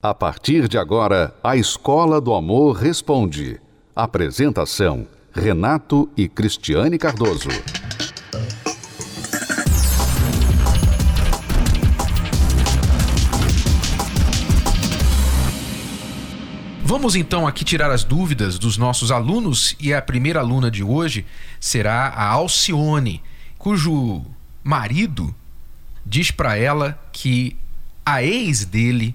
A partir de agora, a Escola do Amor Responde. Apresentação: Renato e Cristiane Cardoso. Vamos então aqui tirar as dúvidas dos nossos alunos e a primeira aluna de hoje será a Alcione, cujo marido diz para ela que a ex dele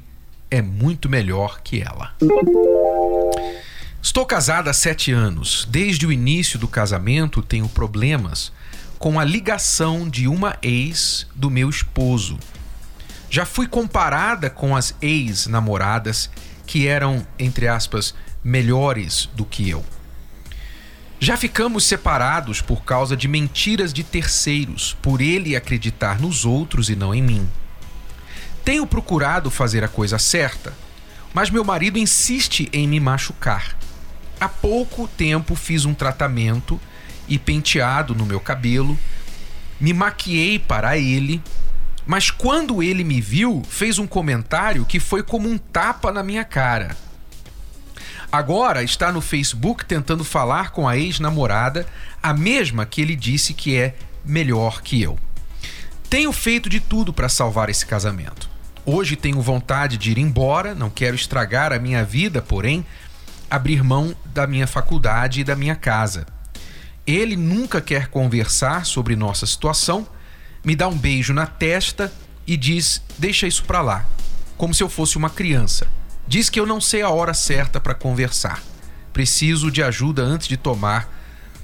é muito melhor que ela. Estou casada há sete anos. Desde o início do casamento tenho problemas com a ligação de uma ex do meu esposo. Já fui comparada com as ex-namoradas que eram, entre aspas, melhores do que eu. Já ficamos separados por causa de mentiras de terceiros, por ele acreditar nos outros e não em mim. Tenho procurado fazer a coisa certa, mas meu marido insiste em me machucar. Há pouco tempo fiz um tratamento e penteado no meu cabelo, me maquiei para ele, mas quando ele me viu, fez um comentário que foi como um tapa na minha cara. Agora está no Facebook tentando falar com a ex-namorada, a mesma que ele disse que é melhor que eu. Tenho feito de tudo para salvar esse casamento. Hoje tenho vontade de ir embora, não quero estragar a minha vida, porém, abrir mão da minha faculdade e da minha casa. Ele nunca quer conversar sobre nossa situação, me dá um beijo na testa e diz: Deixa isso pra lá, como se eu fosse uma criança. Diz que eu não sei a hora certa para conversar. Preciso de ajuda antes de tomar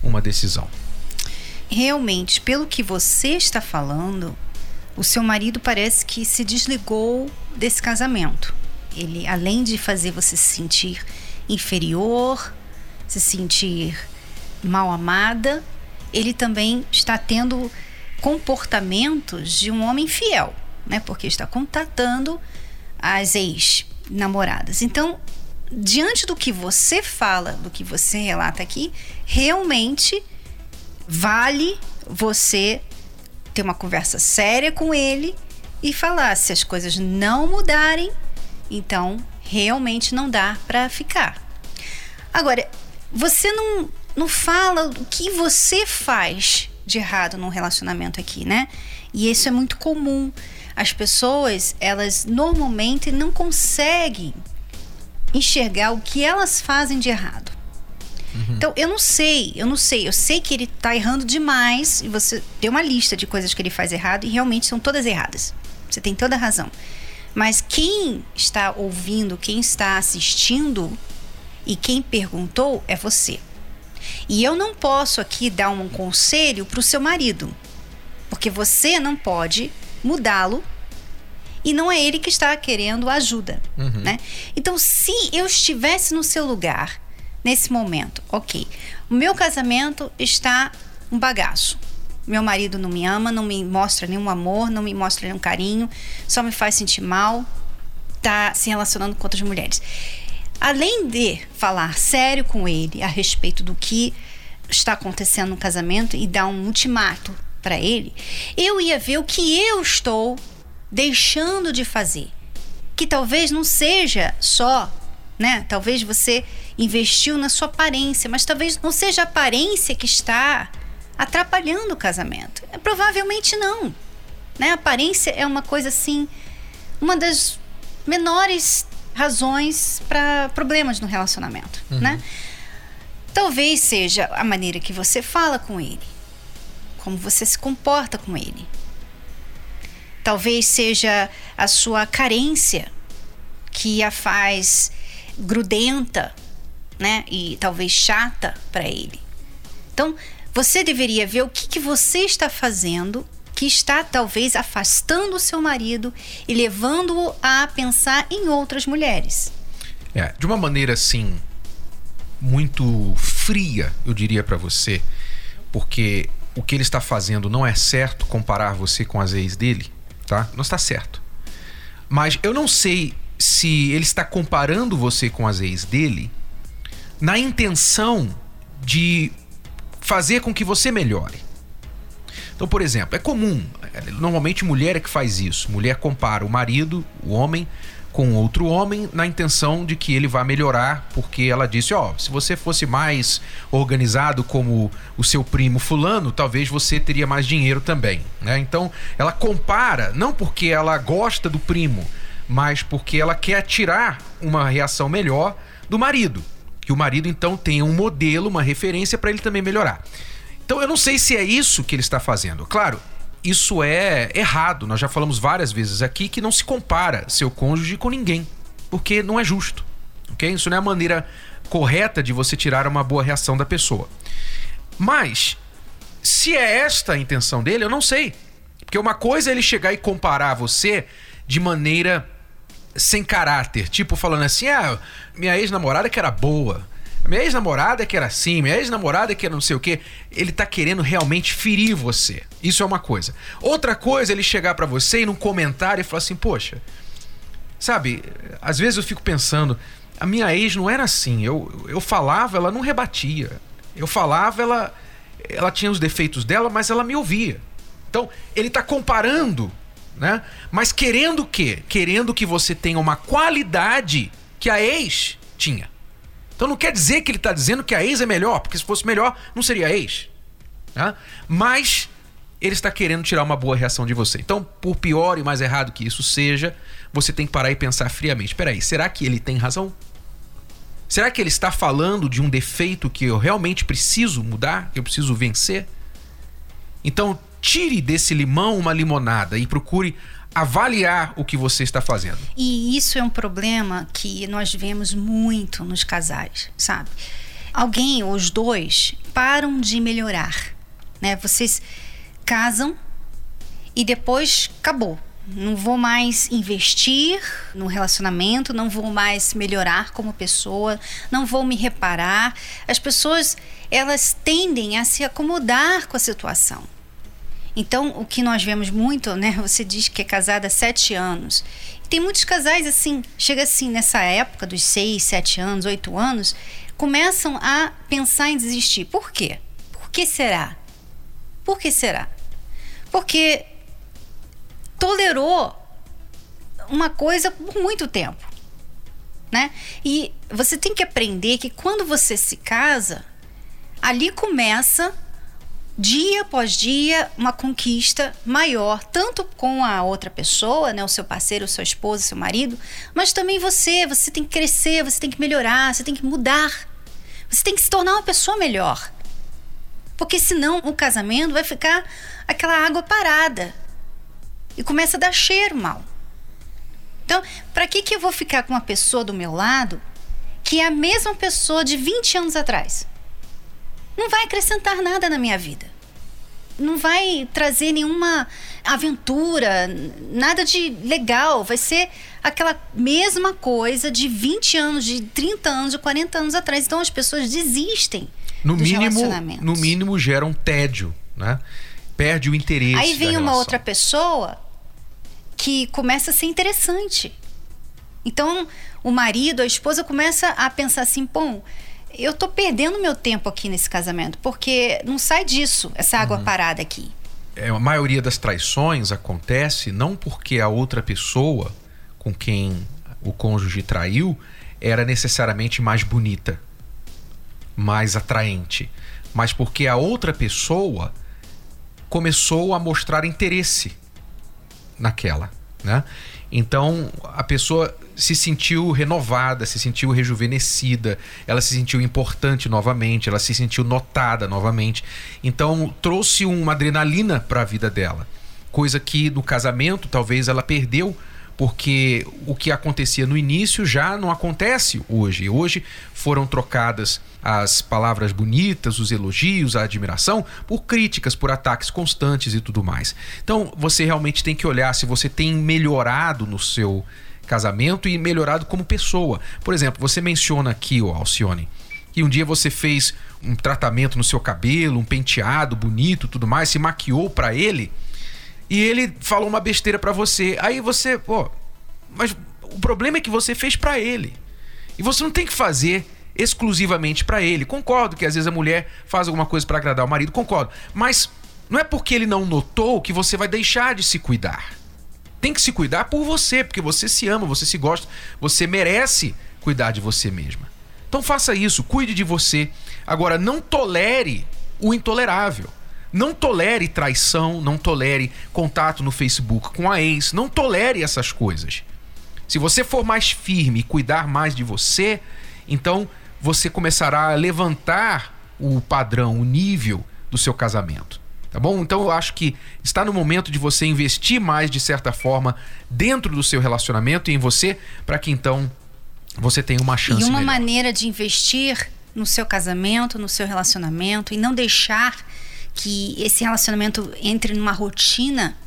uma decisão. Realmente, pelo que você está falando, o seu marido parece que se desligou desse casamento. Ele, além de fazer você se sentir inferior, se sentir mal amada, ele também está tendo comportamentos de um homem fiel, né? Porque está contatando as ex-namoradas. Então, diante do que você fala, do que você relata aqui, realmente vale você ter uma conversa séria com ele e falar se as coisas não mudarem, então realmente não dá para ficar. Agora, você não, não fala o que você faz de errado num relacionamento aqui, né? E isso é muito comum. As pessoas, elas normalmente não conseguem enxergar o que elas fazem de errado. Uhum. Então, eu não sei, eu não sei. Eu sei que ele tá errando demais. E você tem uma lista de coisas que ele faz errado e realmente são todas erradas. Você tem toda a razão. Mas quem está ouvindo, quem está assistindo e quem perguntou é você. E eu não posso aqui dar um conselho para o seu marido, porque você não pode mudá-lo e não é ele que está querendo ajuda, uhum. né? Então, se eu estivesse no seu lugar nesse momento. Ok, o meu casamento está um bagaço. Meu marido não me ama, não me mostra nenhum amor, não me mostra nenhum carinho, só me faz sentir mal, tá se relacionando com outras mulheres. Além de falar sério com ele a respeito do que está acontecendo no casamento e dar um ultimato para ele, eu ia ver o que eu estou deixando de fazer. Que talvez não seja só né? Talvez você investiu na sua aparência, mas talvez não seja a aparência que está atrapalhando o casamento. É, provavelmente não. Né? A aparência é uma coisa assim, uma das menores razões para problemas no relacionamento, uhum. né? Talvez seja a maneira que você fala com ele, como você se comporta com ele. Talvez seja a sua carência que a faz grudenta, né? E talvez chata para ele. Então, você deveria ver o que, que você está fazendo que está talvez afastando o seu marido e levando-o a pensar em outras mulheres. É, de uma maneira assim muito fria, eu diria para você, porque o que ele está fazendo não é certo comparar você com as ex dele, tá? Não está certo. Mas eu não sei se ele está comparando você com as ex dele na intenção de fazer com que você melhore. Então, por exemplo, é comum, normalmente mulher é que faz isso. Mulher compara o marido, o homem, com outro homem na intenção de que ele vá melhorar, porque ela disse: Ó, oh, se você fosse mais organizado como o seu primo Fulano, talvez você teria mais dinheiro também. Né? Então ela compara, não porque ela gosta do primo, mas porque ela quer tirar uma reação melhor do marido. Que o marido então tenha um modelo, uma referência para ele também melhorar. Então eu não sei se é isso que ele está fazendo. Claro, isso é errado. Nós já falamos várias vezes aqui que não se compara seu cônjuge com ninguém, porque não é justo. Ok? Isso não é a maneira correta de você tirar uma boa reação da pessoa. Mas, se é esta a intenção dele, eu não sei. Porque uma coisa é ele chegar e comparar você de maneira sem caráter, tipo falando assim: ah, minha ex-namorada que era boa. Minha ex-namorada que era assim, minha ex-namorada que era não sei o quê. Ele tá querendo realmente ferir você. Isso é uma coisa. Outra coisa é ele chegar para você e num comentário e falar assim: Poxa, sabe, às vezes eu fico pensando, a minha ex não era assim. Eu, eu falava, ela não rebatia. Eu falava, ela, ela tinha os defeitos dela, mas ela me ouvia. Então, ele tá comparando, né? Mas querendo o quê? Querendo que você tenha uma qualidade que a ex tinha. Então não quer dizer que ele está dizendo que a ex é melhor, porque se fosse melhor, não seria ex. Tá? Mas ele está querendo tirar uma boa reação de você. Então, por pior e mais errado que isso seja, você tem que parar e pensar friamente: peraí, será que ele tem razão? Será que ele está falando de um defeito que eu realmente preciso mudar, que eu preciso vencer? Então, tire desse limão uma limonada e procure avaliar o que você está fazendo. E isso é um problema que nós vemos muito nos casais, sabe? Alguém os dois param de melhorar, né? Vocês casam e depois acabou. Não vou mais investir no relacionamento, não vou mais melhorar como pessoa, não vou me reparar. As pessoas, elas tendem a se acomodar com a situação. Então, o que nós vemos muito, né? Você diz que é casada há sete anos. Tem muitos casais assim, chega assim nessa época dos seis, sete anos, oito anos, começam a pensar em desistir. Por quê? Por que será? Por que será? Porque tolerou uma coisa por muito tempo, né? E você tem que aprender que quando você se casa, ali começa dia após dia uma conquista maior, tanto com a outra pessoa, né, o seu parceiro, sua esposa, seu marido, mas também você. Você tem que crescer, você tem que melhorar, você tem que mudar. Você tem que se tornar uma pessoa melhor. Porque senão o casamento vai ficar aquela água parada e começa a dar cheiro mal. Então, para que, que eu vou ficar com uma pessoa do meu lado que é a mesma pessoa de 20 anos atrás? Não vai acrescentar nada na minha vida. Não vai trazer nenhuma aventura, nada de legal. Vai ser aquela mesma coisa de 20 anos, de 30 anos, de 40 anos atrás. Então as pessoas desistem no dos mínimo. No mínimo gera um tédio, né? Perde o interesse. Aí vem uma outra pessoa que começa a ser interessante. Então o marido, a esposa começa a pensar assim, bom, eu tô perdendo meu tempo aqui nesse casamento, porque não sai disso, essa água uhum. parada aqui. É, a maioria das traições acontece não porque a outra pessoa com quem o cônjuge traiu era necessariamente mais bonita, mais atraente, mas porque a outra pessoa começou a mostrar interesse naquela, né? Então a pessoa se sentiu renovada, se sentiu rejuvenescida, ela se sentiu importante novamente, ela se sentiu notada novamente. Então trouxe uma adrenalina para a vida dela, coisa que no casamento talvez ela perdeu porque o que acontecia no início já não acontece hoje. Hoje foram trocadas as palavras bonitas, os elogios, a admiração, por críticas, por ataques constantes e tudo mais. Então você realmente tem que olhar se você tem melhorado no seu casamento e melhorado como pessoa. Por exemplo, você menciona aqui, o Alcione, que um dia você fez um tratamento no seu cabelo, um penteado bonito, tudo mais, se maquiou para ele e ele falou uma besteira para você. Aí você, pô, mas o problema é que você fez para ele. E você não tem que fazer exclusivamente para ele. Concordo que às vezes a mulher faz alguma coisa para agradar o marido, concordo. Mas não é porque ele não notou que você vai deixar de se cuidar. tem que se cuidar por você, porque você se ama, você se gosta, você merece cuidar de você mesma. Então faça isso, cuide de você. Agora, não tolere o intolerável. Não tolere traição, não tolere contato no Facebook com a ex, não tolere essas coisas. Se você for mais firme e cuidar mais de você, então você começará a levantar o padrão, o nível do seu casamento. Tá bom? Então eu acho que está no momento de você investir mais, de certa forma, dentro do seu relacionamento e em você, para que então você tenha uma chance. E uma melhor. maneira de investir no seu casamento, no seu relacionamento e não deixar que esse relacionamento entre numa rotina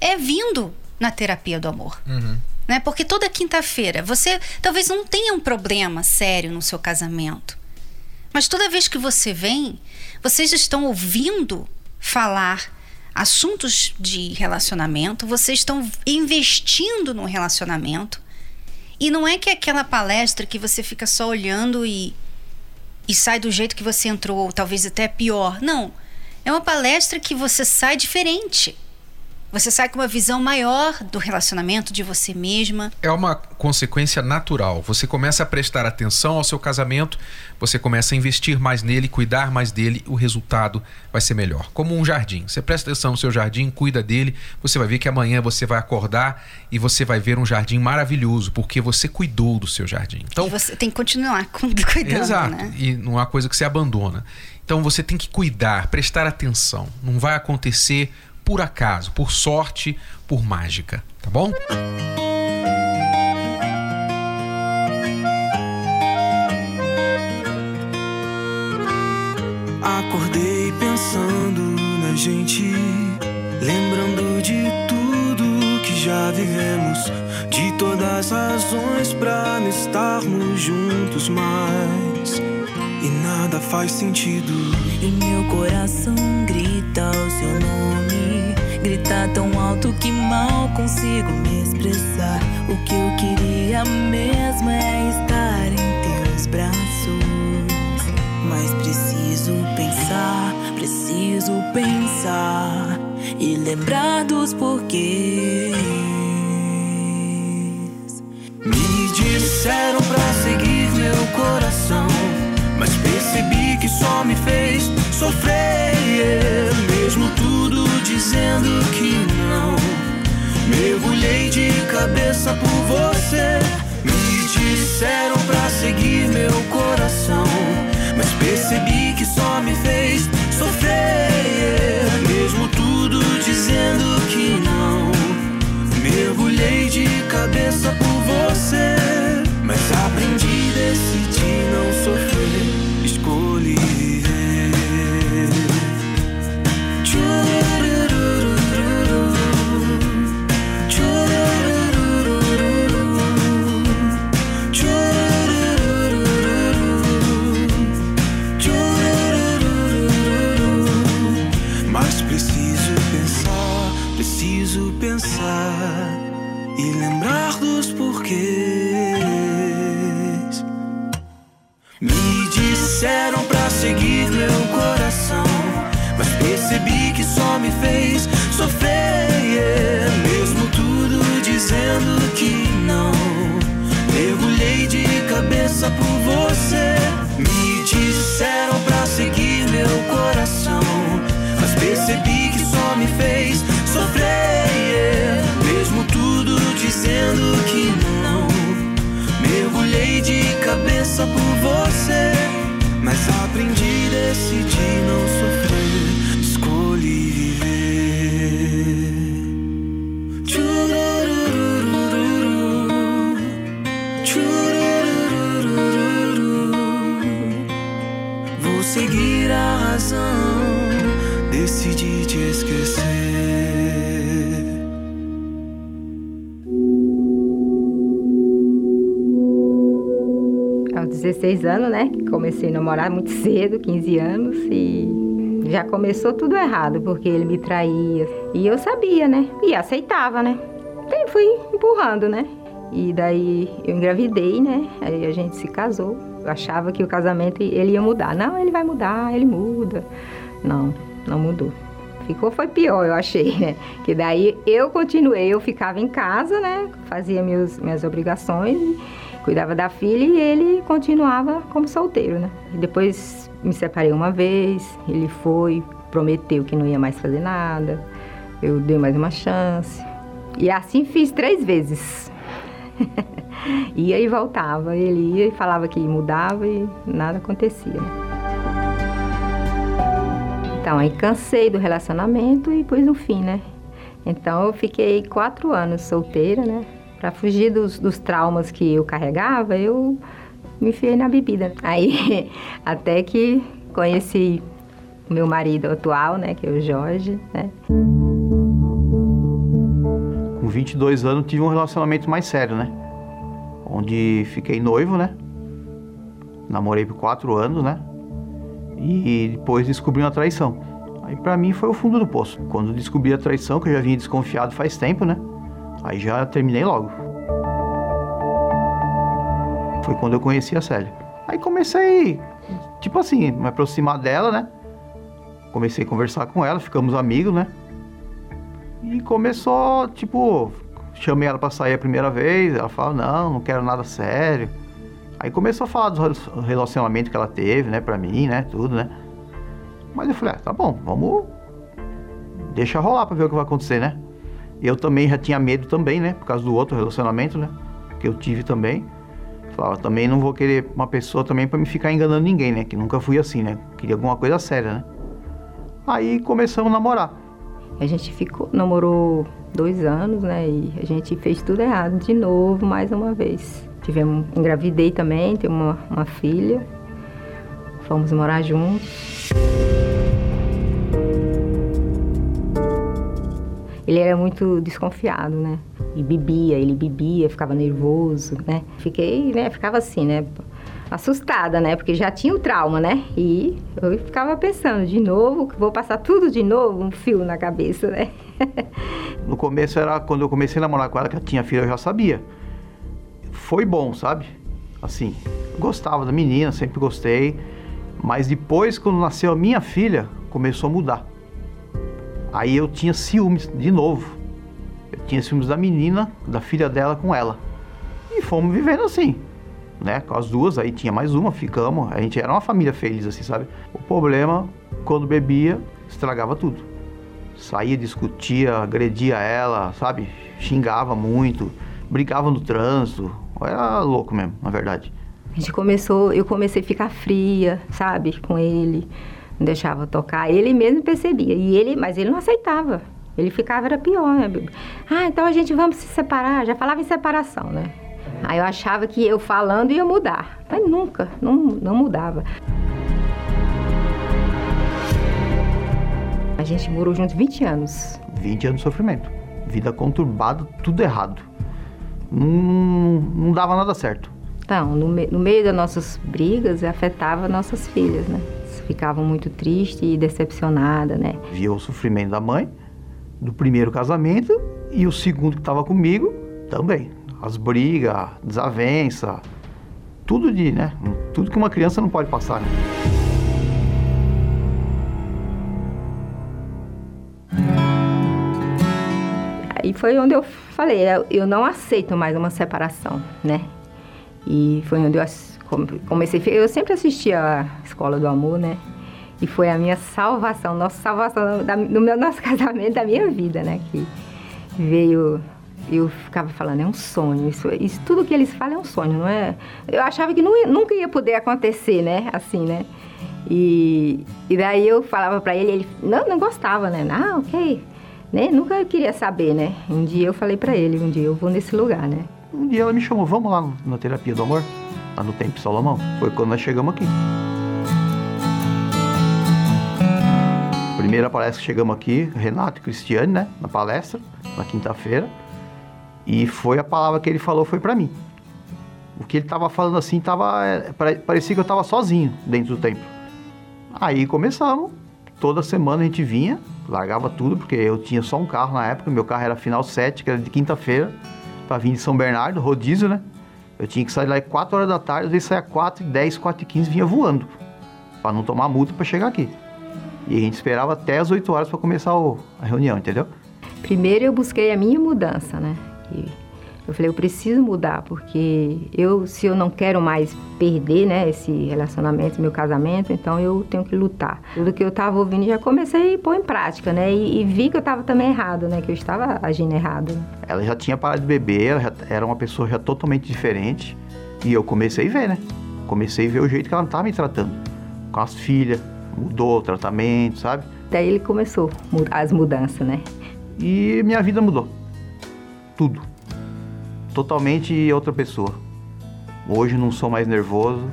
é vindo na terapia do amor. Uhum. Né? Porque toda quinta-feira você talvez não tenha um problema sério no seu casamento. Mas toda vez que você vem, vocês estão ouvindo falar assuntos de relacionamento, vocês estão investindo no relacionamento. E não é que aquela palestra que você fica só olhando e, e sai do jeito que você entrou, ou talvez até pior. Não. É uma palestra que você sai diferente. Você sai com uma visão maior do relacionamento de você mesma. É uma consequência natural. Você começa a prestar atenção ao seu casamento, você começa a investir mais nele, cuidar mais dele, o resultado vai ser melhor. Como um jardim. Você presta atenção no seu jardim, cuida dele, você vai ver que amanhã você vai acordar e você vai ver um jardim maravilhoso, porque você cuidou do seu jardim. Então, e você tem que continuar cuidando, Exato. né? E não há coisa que você abandona. Então você tem que cuidar, prestar atenção. Não vai acontecer por acaso, por sorte, por mágica, tá bom? Acordei pensando na gente, lembrando de tudo que já vivemos, de todas as razões pra não estarmos juntos mais. E nada faz sentido. E meu coração grita o seu nome. Grita tão alto que mal consigo me expressar. O que eu queria mesmo é estar em teus braços. Mas preciso pensar, preciso pensar e lembrar dos porquês. Me disseram pra seguir meu coração, percebi que só me fez sofrer. Mesmo tudo dizendo que não, mergulhei de cabeça por você. Me disseram pra seguir meu coração, mas percebi que só me fez sofrer. Mesmo tudo dizendo que não, mergulhei de cabeça por você. Me disseram cabeça por você. Mas aprendi, decidi não sofrer, escolhi viver. Vou seguir a razão, decidi te esquecer. 16 anos, né? que Comecei a namorar muito cedo, 15 anos, e já começou tudo errado, porque ele me traía. E eu sabia, né? E aceitava, né? Então fui empurrando, né? E daí eu engravidei, né? Aí a gente se casou. Eu achava que o casamento ele ia mudar. Não, ele vai mudar, ele muda. Não, não mudou. Ficou foi pior, eu achei, né? Que daí eu continuei, eu ficava em casa, né? Fazia meus, minhas obrigações, cuidava da filha e ele continuava como solteiro, né? E depois me separei uma vez, ele foi, prometeu que não ia mais fazer nada, eu dei mais uma chance. E assim fiz três vezes. ia e voltava, ele ia e falava que mudava e nada acontecia. Então, aí cansei do relacionamento e pus um fim, né? Então, eu fiquei quatro anos solteira, né? Para fugir dos, dos traumas que eu carregava, eu me enfiei na bebida. Aí, até que conheci o meu marido atual, né? Que é o Jorge, né? Com 22 anos, tive um relacionamento mais sério, né? Onde fiquei noivo, né? Namorei por quatro anos, né? E depois descobri uma traição. Aí para mim foi o fundo do poço. Quando descobri a traição, que eu já vinha desconfiado faz tempo, né? Aí já terminei logo. Foi quando eu conheci a Célia. Aí comecei, tipo assim, me aproximar dela, né? Comecei a conversar com ela, ficamos amigos, né? E começou, tipo, chamei ela para sair a primeira vez, ela falou: "Não, não quero nada sério". Aí começou a falar do relacionamento que ela teve, né, pra mim, né, tudo, né. Mas eu falei, ah, tá bom, vamos. Deixa rolar pra ver o que vai acontecer, né. Eu também já tinha medo também, né, por causa do outro relacionamento, né, que eu tive também. Falava, também não vou querer uma pessoa também para me ficar enganando ninguém, né, que nunca fui assim, né. Queria alguma coisa séria, né. Aí começamos a namorar. A gente ficou, namorou dois anos, né, e a gente fez tudo errado de novo, mais uma vez. Tivemos, engravidei também, tenho uma, uma filha. Fomos morar juntos. Ele era muito desconfiado, né? E bebia, ele bebia, ficava nervoso, né? Fiquei, né? Ficava assim, né? Assustada, né? Porque já tinha o trauma, né? E eu ficava pensando, de novo, vou passar tudo de novo, um fio na cabeça, né? no começo era quando eu comecei a namorar com ela, que ela tinha filha, eu já sabia foi bom, sabe? Assim, gostava da menina, sempre gostei. Mas depois, quando nasceu a minha filha, começou a mudar. Aí eu tinha ciúmes de novo. Eu tinha ciúmes da menina, da filha dela com ela. E fomos vivendo assim, né? Com as duas, aí tinha mais uma, ficamos. A gente era uma família feliz, assim, sabe? O problema, quando bebia, estragava tudo. Saía, discutia, agredia ela, sabe? Xingava muito, brigava no trânsito, era louco mesmo, na verdade. A gente começou, eu comecei a ficar fria, sabe, com ele. Não deixava tocar. Ele mesmo percebia. E ele, mas ele não aceitava. Ele ficava, era pior, né? Ah, então a gente vamos se separar. Já falava em separação, né? Aí eu achava que eu falando ia mudar. Mas nunca, não, não mudava. A gente morou juntos 20 anos. 20 anos de sofrimento. Vida conturbada, tudo errado não, não dava nada certo. Então, no, me, no meio das nossas brigas, afetava nossas filhas, né? Ficavam muito tristes e decepcionadas, né? Via o sofrimento da mãe, do primeiro casamento, e o segundo que estava comigo também. As brigas, desavença, tudo de, né? Tudo que uma criança não pode passar, né? Aí foi onde eu falei, eu não aceito mais uma separação, né? E foi onde eu comecei, eu sempre assistia a Escola do Amor, né? E foi a minha salvação, nossa salvação da, no meu nosso casamento, da minha vida, né? Que veio, eu ficava falando, é um sonho, isso, isso tudo que eles falam é um sonho, não é? Eu achava que não, nunca ia poder acontecer, né? Assim, né? E, e daí eu falava para ele, ele não, não gostava, né? Não, ok né? Nunca queria saber, né? Um dia eu falei para ele, um dia eu vou nesse lugar, né? Um dia ela me chamou, vamos lá na terapia do amor, lá no Templo Salomão. Foi quando nós chegamos aqui. Primeira palestra que chegamos aqui, Renato e Cristiane, né? Na palestra, na quinta-feira. E foi a palavra que ele falou, foi para mim. O que ele tava falando assim, tava, é, parecia que eu tava sozinho dentro do templo. Aí começamos, toda semana a gente vinha, largava tudo, porque eu tinha só um carro na época, meu carro era final 7, que era de quinta-feira, para vir de São Bernardo, rodízio, né? Eu tinha que sair lá às 4 horas da tarde, às vezes saia 4 e 10, 4 e 15, vinha voando, para não tomar multa para chegar aqui. E a gente esperava até as 8 horas para começar o, a reunião, entendeu? Primeiro eu busquei a minha mudança, né? E eu falei, eu preciso mudar, porque eu, se eu não quero mais perder, né, esse relacionamento, meu casamento, então eu tenho que lutar. Tudo que eu estava ouvindo já comecei a pôr em prática, né? E, e vi que eu estava também errado, né? Que eu estava agindo errado. Ela já tinha parado de beber, ela já era uma pessoa já totalmente diferente. E eu comecei a ver, né? Comecei a ver o jeito que ela estava me tratando. Com as filhas, mudou o tratamento, sabe? Daí ele começou as mudanças, né? E minha vida mudou. Tudo totalmente outra pessoa. Hoje não sou mais nervoso,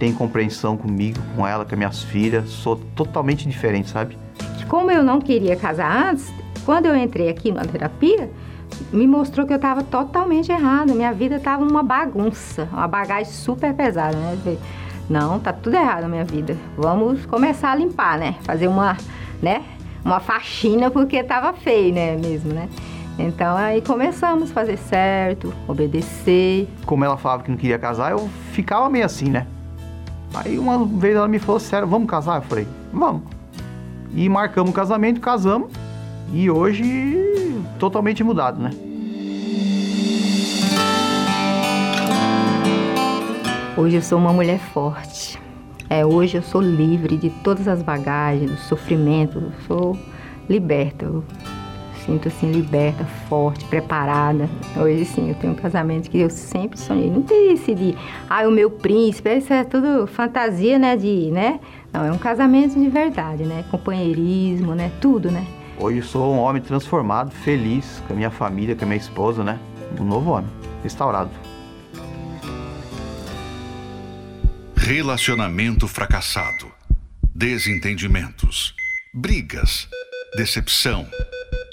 tenho compreensão comigo, com ela, com as minhas filhas, sou totalmente diferente, sabe? Como eu não queria casar antes, quando eu entrei aqui na terapia, me mostrou que eu estava totalmente errada, minha vida estava uma bagunça, uma bagagem super pesada, né? Não, tá tudo errado na minha vida. Vamos começar a limpar, né? Fazer uma, né? Uma faxina porque estava feio, né, mesmo, né? Então aí começamos a fazer certo, obedecer. Como ela falava que não queria casar, eu ficava meio assim, né? Aí uma vez ela me falou, sério, vamos casar? Eu falei, vamos. E marcamos o casamento, casamos. E hoje, totalmente mudado, né? Hoje eu sou uma mulher forte. É, hoje eu sou livre de todas as bagagens, do sofrimento, eu sou liberta. Eu sinto assim liberta, forte, preparada. Hoje sim, eu tenho um casamento que eu sempre sonhei. Não tem esse de, ah, o meu príncipe, isso é tudo fantasia, né, de, né? Não, é um casamento de verdade, né? Companheirismo, né? Tudo, né? Hoje eu sou um homem transformado, feliz com a minha família, com a minha esposa, né? Um novo homem, restaurado. Relacionamento fracassado, desentendimentos, brigas, decepção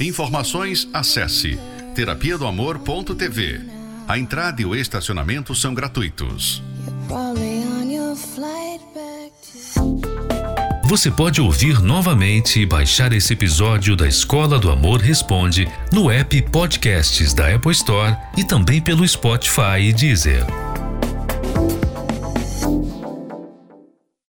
Informações, acesse terapia do amor.tv. A entrada e o estacionamento são gratuitos. Você pode ouvir novamente e baixar esse episódio da Escola do Amor Responde no app Podcasts da Apple Store e também pelo Spotify e Deezer.